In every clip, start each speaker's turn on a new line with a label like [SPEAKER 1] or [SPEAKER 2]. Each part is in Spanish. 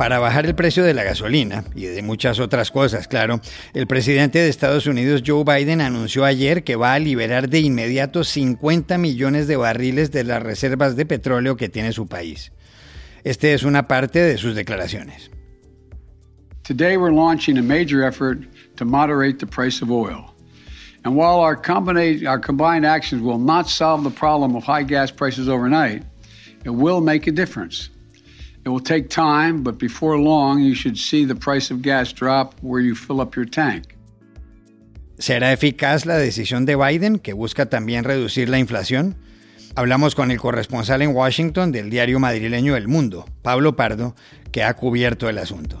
[SPEAKER 1] Para bajar el precio de la gasolina y de muchas otras cosas, claro, el presidente de Estados Unidos, Joe Biden, anunció ayer que va a liberar de inmediato 50 millones de barriles de las reservas de petróleo que tiene su país. Este es una parte de sus declaraciones.
[SPEAKER 2] Today we're launching a major effort to moderate the price of oil. And while our our combined actions will not solve the problem of high gas prices overnight, it will make a difference. It will take time, but before long, you should see the price of gas drop where you fill up your tank.
[SPEAKER 1] ¿Será eficaz la decisión de Biden, que busca también reducir la inflación? Hablamos con el corresponsal en Washington del diario madrileño El Mundo, Pablo Pardo, que ha cubierto el asunto.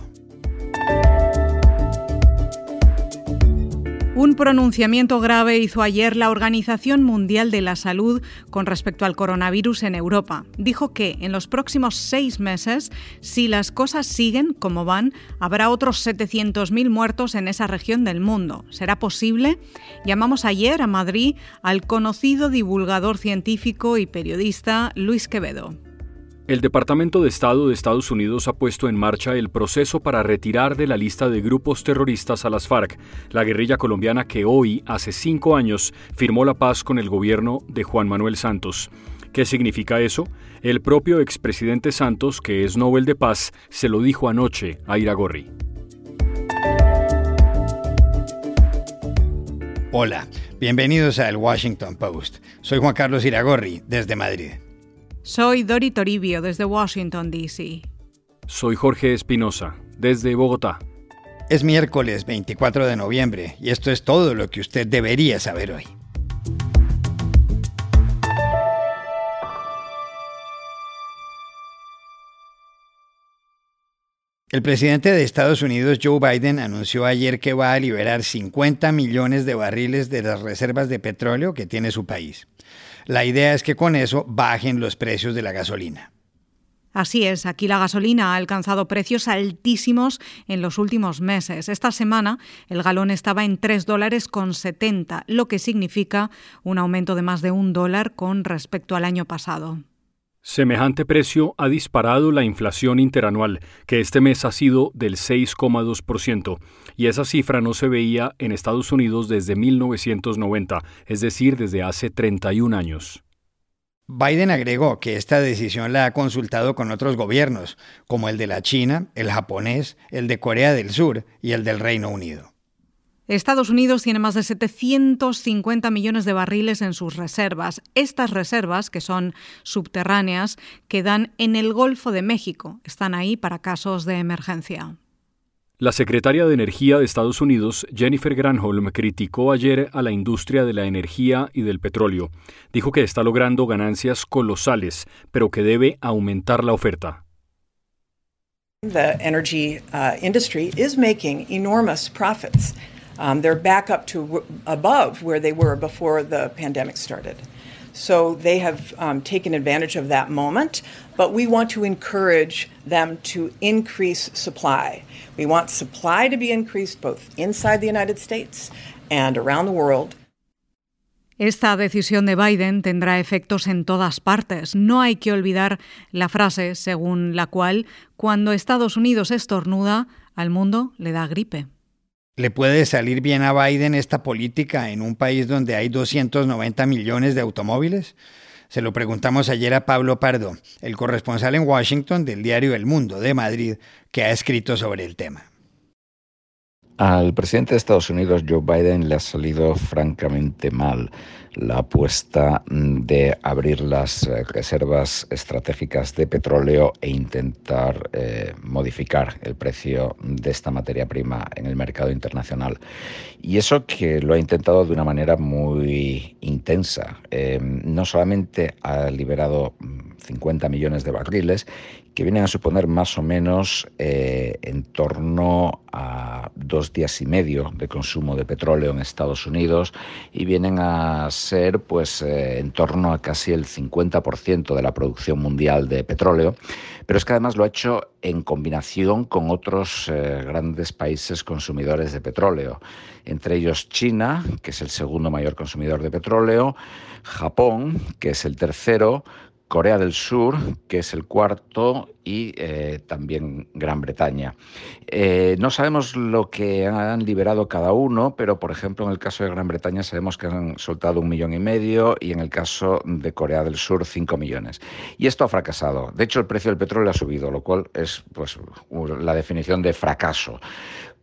[SPEAKER 3] Un pronunciamiento grave hizo ayer la Organización Mundial de la Salud con respecto al coronavirus en Europa. Dijo que en los próximos seis meses, si las cosas siguen como van, habrá otros 700.000 muertos en esa región del mundo. ¿Será posible? Llamamos ayer a Madrid al conocido divulgador científico y periodista Luis Quevedo.
[SPEAKER 4] El Departamento de Estado de Estados Unidos ha puesto en marcha el proceso para retirar de la lista de grupos terroristas a las FARC, la guerrilla colombiana que hoy, hace cinco años, firmó la paz con el gobierno de Juan Manuel Santos. ¿Qué significa eso? El propio expresidente Santos, que es Nobel de Paz, se lo dijo anoche a Iragorri.
[SPEAKER 1] Hola, bienvenidos al Washington Post. Soy Juan Carlos Iragorri, desde Madrid.
[SPEAKER 3] Soy Dori Toribio desde Washington, D.C.
[SPEAKER 4] Soy Jorge Espinosa desde Bogotá.
[SPEAKER 1] Es miércoles 24 de noviembre y esto es todo lo que usted debería saber hoy. El presidente de Estados Unidos, Joe Biden, anunció ayer que va a liberar 50 millones de barriles de las reservas de petróleo que tiene su país. La idea es que con eso bajen los precios de la gasolina.
[SPEAKER 3] Así es, aquí la gasolina ha alcanzado precios altísimos en los últimos meses. Esta semana el galón estaba en 3 dólares con 70, lo que significa un aumento de más de un dólar con respecto al año pasado.
[SPEAKER 4] Semejante precio ha disparado la inflación interanual, que este mes ha sido del 6,2%, y esa cifra no se veía en Estados Unidos desde 1990, es decir, desde hace 31 años.
[SPEAKER 1] Biden agregó que esta decisión la ha consultado con otros gobiernos, como el de la China, el japonés, el de Corea del Sur y el del Reino Unido.
[SPEAKER 3] Estados Unidos tiene más de 750 millones de barriles en sus reservas. Estas reservas, que son subterráneas, quedan en el Golfo de México. Están ahí para casos de emergencia.
[SPEAKER 4] La secretaria de Energía de Estados Unidos, Jennifer Granholm, criticó ayer a la industria de la energía y del petróleo. Dijo que está logrando ganancias colosales, pero que debe aumentar la oferta.
[SPEAKER 5] The energy uh, industry is making enormous profits. Um, they're back up to above where they were before the pandemic started. So they have um, taken advantage of that moment, but we want to encourage them to increase supply. We want supply to be increased both inside the United States and around the world.
[SPEAKER 3] Esta decisión de Biden tendrá efectos en todas partes. No hay que olvidar la frase según la cual cuando Estados Unidos estornuda, al mundo le da gripe.
[SPEAKER 1] ¿Le puede salir bien a Biden esta política en un país donde hay 290 millones de automóviles? Se lo preguntamos ayer a Pablo Pardo, el corresponsal en Washington del diario El Mundo de Madrid, que ha escrito sobre el tema.
[SPEAKER 6] Al presidente de Estados Unidos, Joe Biden, le ha salido francamente mal la apuesta de abrir las eh, reservas estratégicas de petróleo e intentar eh, modificar el precio de esta materia prima en el mercado internacional. Y eso que lo ha intentado de una manera muy intensa. Eh, no solamente ha liberado 50 millones de barriles, que vienen a suponer más o menos eh, en torno a dos días y medio de consumo de petróleo en Estados Unidos y vienen a ser pues eh, en torno a casi el 50% de la producción mundial de petróleo, pero es que además lo ha hecho en combinación con otros eh, grandes países consumidores de petróleo, entre ellos China, que es el segundo mayor consumidor de petróleo, Japón, que es el tercero, Corea del Sur, que es el cuarto, y eh, también Gran Bretaña. Eh, no sabemos lo que han liberado cada uno, pero por ejemplo en el caso de Gran Bretaña sabemos que han soltado un millón y medio y en el caso de Corea del Sur cinco millones. Y esto ha fracasado. De hecho el precio del petróleo ha subido, lo cual es pues, la definición de fracaso.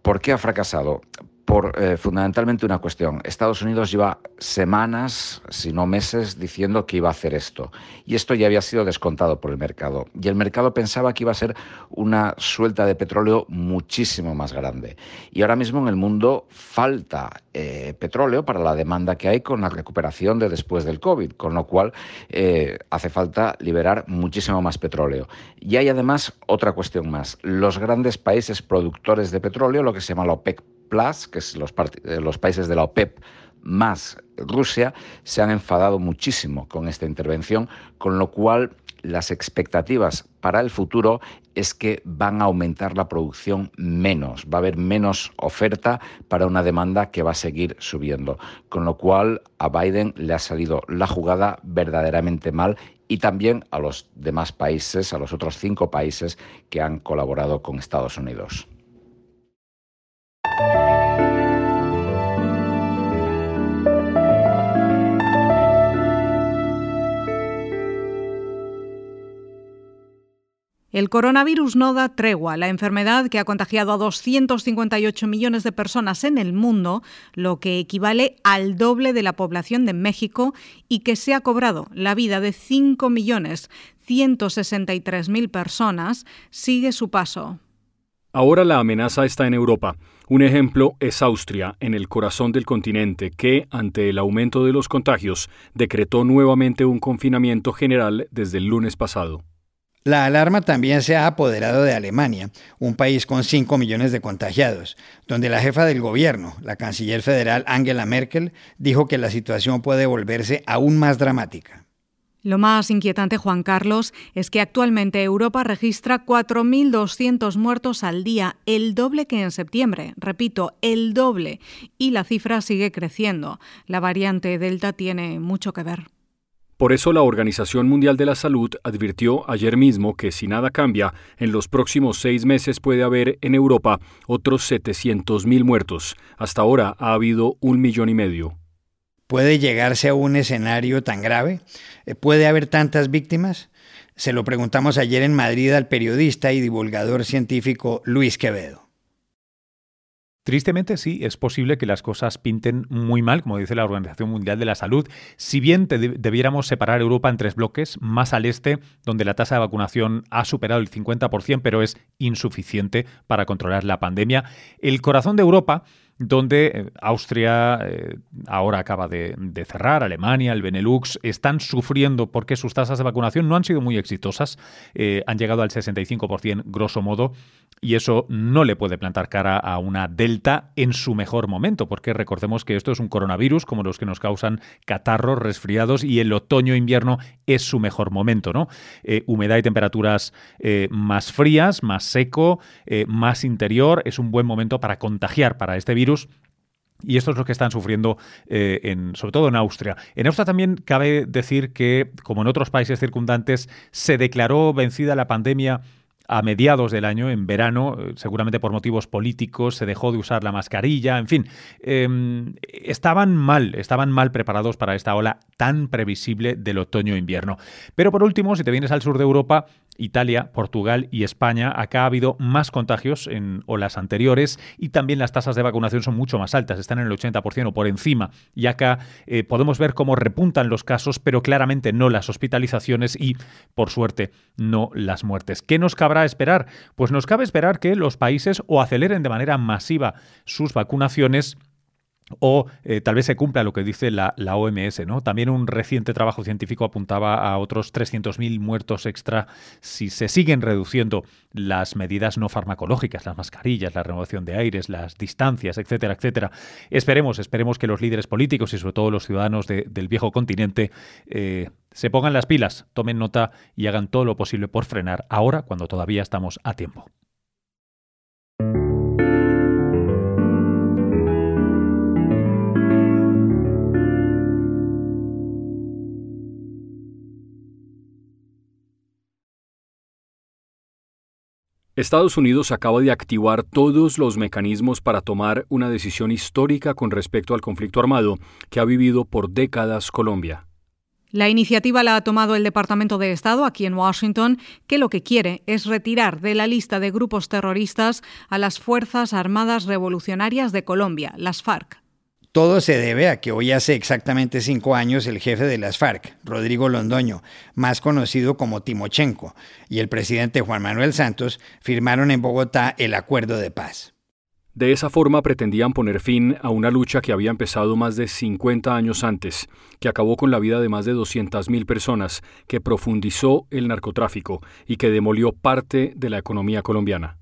[SPEAKER 6] ¿Por qué ha fracasado? Por eh, fundamentalmente una cuestión. Estados Unidos lleva semanas, si no meses, diciendo que iba a hacer esto. Y esto ya había sido descontado por el mercado. Y el mercado pensaba que iba a ser una suelta de petróleo muchísimo más grande. Y ahora mismo en el mundo falta eh, petróleo para la demanda que hay con la recuperación de después del COVID, con lo cual eh, hace falta liberar muchísimo más petróleo. Y hay además otra cuestión más. Los grandes países productores de petróleo, lo que se llama la OPEC Plus, que es los, eh, los países de la OPEP más Rusia, se han enfadado muchísimo con esta intervención, con lo cual las expectativas para el futuro es que van a aumentar la producción menos, va a haber menos oferta para una demanda que va a seguir subiendo, con lo cual a Biden le ha salido la jugada verdaderamente mal y también a los demás países, a los otros cinco países que han colaborado con Estados Unidos.
[SPEAKER 3] El coronavirus no da tregua. La enfermedad que ha contagiado a 258 millones de personas en el mundo, lo que equivale al doble de la población de México y que se ha cobrado la vida de 5.163.000 personas, sigue su paso.
[SPEAKER 4] Ahora la amenaza está en Europa. Un ejemplo es Austria, en el corazón del continente, que, ante el aumento de los contagios, decretó nuevamente un confinamiento general desde el lunes pasado.
[SPEAKER 1] La alarma también se ha apoderado de Alemania, un país con 5 millones de contagiados, donde la jefa del gobierno, la canciller federal Angela Merkel, dijo que la situación puede volverse aún más dramática.
[SPEAKER 3] Lo más inquietante, Juan Carlos, es que actualmente Europa registra 4.200 muertos al día, el doble que en septiembre. Repito, el doble. Y la cifra sigue creciendo. La variante Delta tiene mucho que ver.
[SPEAKER 4] Por eso la Organización Mundial de la Salud advirtió ayer mismo que si nada cambia, en los próximos seis meses puede haber en Europa otros 700.000 muertos. Hasta ahora ha habido un millón y medio.
[SPEAKER 1] ¿Puede llegarse a un escenario tan grave? Eh, ¿Puede haber tantas víctimas? Se lo preguntamos ayer en Madrid al periodista y divulgador científico Luis Quevedo.
[SPEAKER 7] Tristemente sí, es posible que las cosas pinten muy mal, como dice la Organización Mundial de la Salud, si bien debiéramos separar Europa en tres bloques, más al este, donde la tasa de vacunación ha superado el 50%, pero es insuficiente para controlar la pandemia, el corazón de Europa donde eh, Austria eh, ahora acaba de, cerrar, Alemania, el Benelux, están sufriendo porque sus tasas de vacunación no han sido muy exitosas, eh, han llegado al 65% grosso modo, y eso no le puede plantar cara a una delta en su mejor momento, porque recordemos que esto es un coronavirus como los que nos causan catarros, resfriados, y el otoño-invierno es su mejor momento, ¿no? humedad y temperaturas más frías, más seco, más interior, es un buen momento para contagiar para este virus y esto es lo que están sufriendo, eh, en, sobre todo en Austria. En Austria también cabe decir que, como en otros países circundantes, se declaró vencida la pandemia a mediados del año, en verano, seguramente por motivos políticos, se dejó de usar la mascarilla, en fin, em, estaban mal, estaban mal preparados para esta ola tan previsible del otoño-invierno. Pero por último, si te vienes al sur de Europa, Italia, Portugal y España, acá ha habido más contagios en olas anteriores y también las tasas de vacunación son mucho más altas, están en el 80% o por encima. Y acá eh, podemos ver cómo repuntan los casos, pero claramente no las hospitalizaciones y, por suerte, no las muertes. ¿Qué nos cabrá esperar? Pues nos cabe esperar que los países o aceleren de manera masiva sus vacunaciones o eh, tal vez se cumpla lo que dice la, OMS. ¿no? También un reciente trabajo científico apuntaba a otros 300.000 muertos extra si se siguen reduciendo las medidas no farmacológicas, las mascarillas, la renovación de aires, las distancias, etcétera, etcétera. Esperemos, esperemos que los líderes políticos y sobre todo los ciudadanos del viejo continente eh, se pongan las pilas, tomen nota y hagan todo lo posible por frenar ahora cuando todavía estamos a tiempo.
[SPEAKER 4] Estados Unidos acaba de activar todos los mecanismos para tomar una decisión histórica con respecto al conflicto armado que ha vivido por décadas Colombia.
[SPEAKER 3] La iniciativa la ha tomado el Departamento de Estado aquí en Washington, que lo que quiere es retirar de la lista de grupos terroristas a las Fuerzas Armadas Revolucionarias de Colombia, las FARC.
[SPEAKER 1] Todo se debe a que hoy hace exactamente cinco años el jefe de las FARC, Rodrigo Londoño, más conocido como Timochenko, y el presidente Juan Manuel Santos firmaron en Bogotá el acuerdo de paz.
[SPEAKER 4] De esa forma pretendían poner fin a una lucha que había empezado más de 50 años antes, que acabó con la vida de más de 200.000 personas, que profundizó el narcotráfico y que demolió parte de la economía colombiana.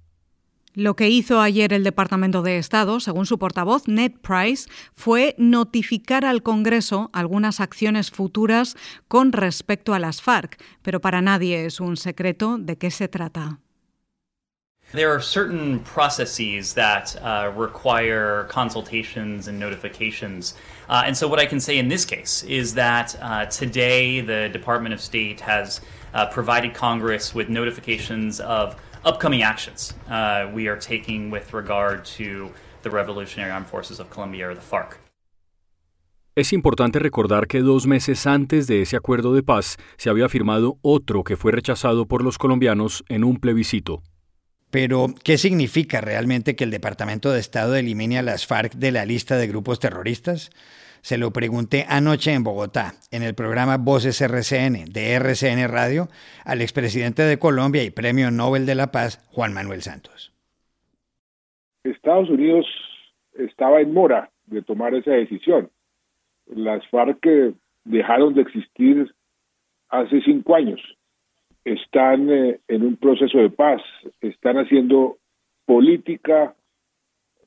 [SPEAKER 3] Lo que hizo ayer el Departamento de Estado, según su portavoz Ned Price, fue notificar al Congreso algunas acciones futuras con respecto a las FARC, pero para nadie es un secreto de qué se trata.
[SPEAKER 8] There are certain processes that uh, require consultations and notifications. Uh, and so, what I can say in this case is that uh, today the Department of State has uh, provided Congress with notifications of upcoming actions uh, we are taking with regard to the Revolutionary Armed Forces of Colombia, or the FARC.
[SPEAKER 4] Es importante recordar que dos meses antes de ese acuerdo de paz se había firmado otro que fue rechazado por los colombianos en un plebiscito.
[SPEAKER 1] Pero, ¿qué significa realmente que el Departamento de Estado elimine a las FARC de la lista de grupos terroristas? Se lo pregunté anoche en Bogotá, en el programa Voces RCN de RCN Radio, al expresidente de Colombia y Premio Nobel de la Paz, Juan Manuel Santos.
[SPEAKER 9] Estados Unidos estaba en mora de tomar esa decisión. Las FARC dejaron de existir hace cinco años. Están eh, en un proceso de paz, están haciendo política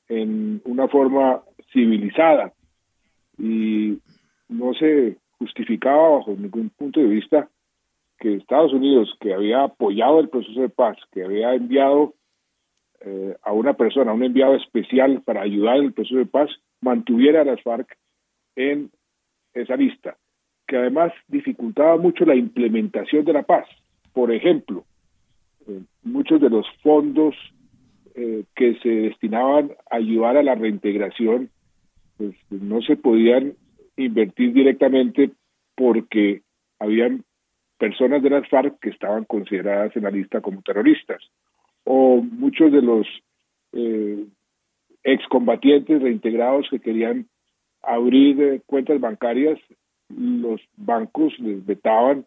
[SPEAKER 9] en una forma civilizada y no se justificaba bajo ningún punto de vista que Estados Unidos, que había apoyado el proceso de paz, que había enviado eh, a una persona, un enviado especial para ayudar en el proceso de paz, mantuviera a las FARC en esa lista, que además dificultaba mucho la implementación de la paz. Por ejemplo, eh, muchos de los fondos eh, que se destinaban a ayudar a la reintegración pues no se podían invertir directamente porque habían personas de las FARC que estaban consideradas en la lista como terroristas o muchos de los eh, excombatientes reintegrados que querían abrir eh, cuentas bancarias, los bancos les vetaban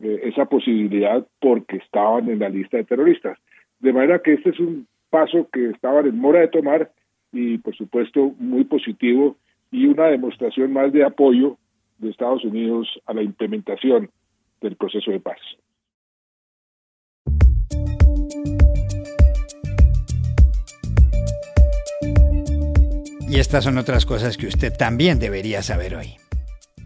[SPEAKER 9] eh, esa posibilidad porque estaban en la lista de terroristas. De manera que este es un paso que estaban en mora de tomar y por supuesto muy positivo y una demostración más de apoyo de Estados Unidos a la implementación del proceso de paz.
[SPEAKER 1] Y estas son otras cosas que usted también debería saber hoy.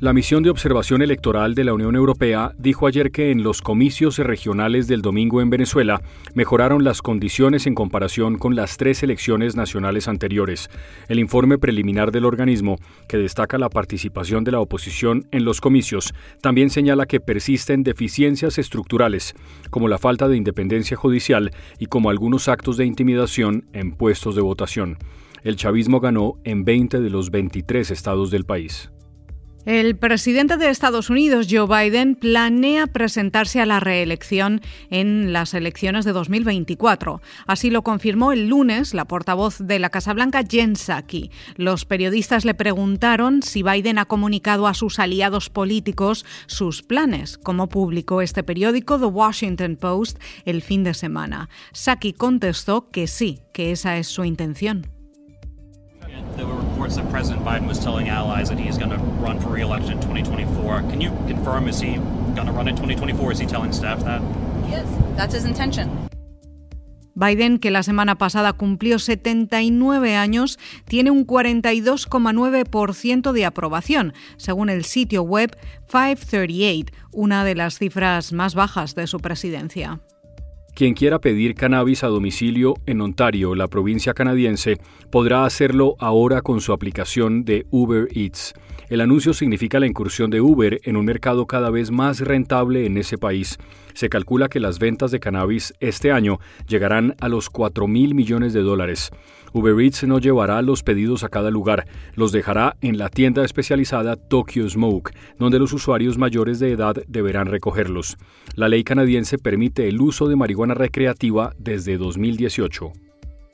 [SPEAKER 4] La misión de observación electoral de la Unión Europea dijo ayer que en los comicios regionales del domingo en Venezuela mejoraron las condiciones en comparación con las tres elecciones nacionales anteriores. El informe preliminar del organismo, que destaca la participación de la oposición en los comicios, también señala que persisten deficiencias estructurales, como la falta de independencia judicial y como algunos actos de intimidación en puestos de votación. El chavismo ganó en 20 de los 23 estados del país.
[SPEAKER 3] El presidente de Estados Unidos, Joe Biden, planea presentarse a la reelección en las elecciones de 2024. Así lo confirmó el lunes la portavoz de la Casa Blanca, Jen Psaki. Los periodistas le preguntaron si Biden ha comunicado a sus aliados políticos sus planes, como publicó este periódico The Washington Post el fin de semana. Psaki contestó que sí, que esa es su intención.
[SPEAKER 10] There were reports that President Biden was telling allies that he's going to run for re-election in 2024. Can you confirm, is he going to run in 2024? Is he telling staff that?
[SPEAKER 11] Yes, that's his intention.
[SPEAKER 3] Biden, que la semana pasada cumplió 79 años, tiene un 42,9% de aprobación, según el sitio web 538, una de las cifras más bajas de su presidencia.
[SPEAKER 4] Quien quiera pedir cannabis a domicilio en Ontario, la provincia canadiense, podrá hacerlo ahora con su aplicación de Uber Eats. El anuncio significa la incursión de Uber en un mercado cada vez más rentable en ese país. Se calcula que las ventas de cannabis este año llegarán a los 4 mil millones de dólares. Uber Eats no llevará los pedidos a cada lugar, los dejará en la tienda especializada Tokyo Smoke, donde los usuarios mayores de edad deberán recogerlos. La ley canadiense permite el uso de marihuana recreativa desde 2018.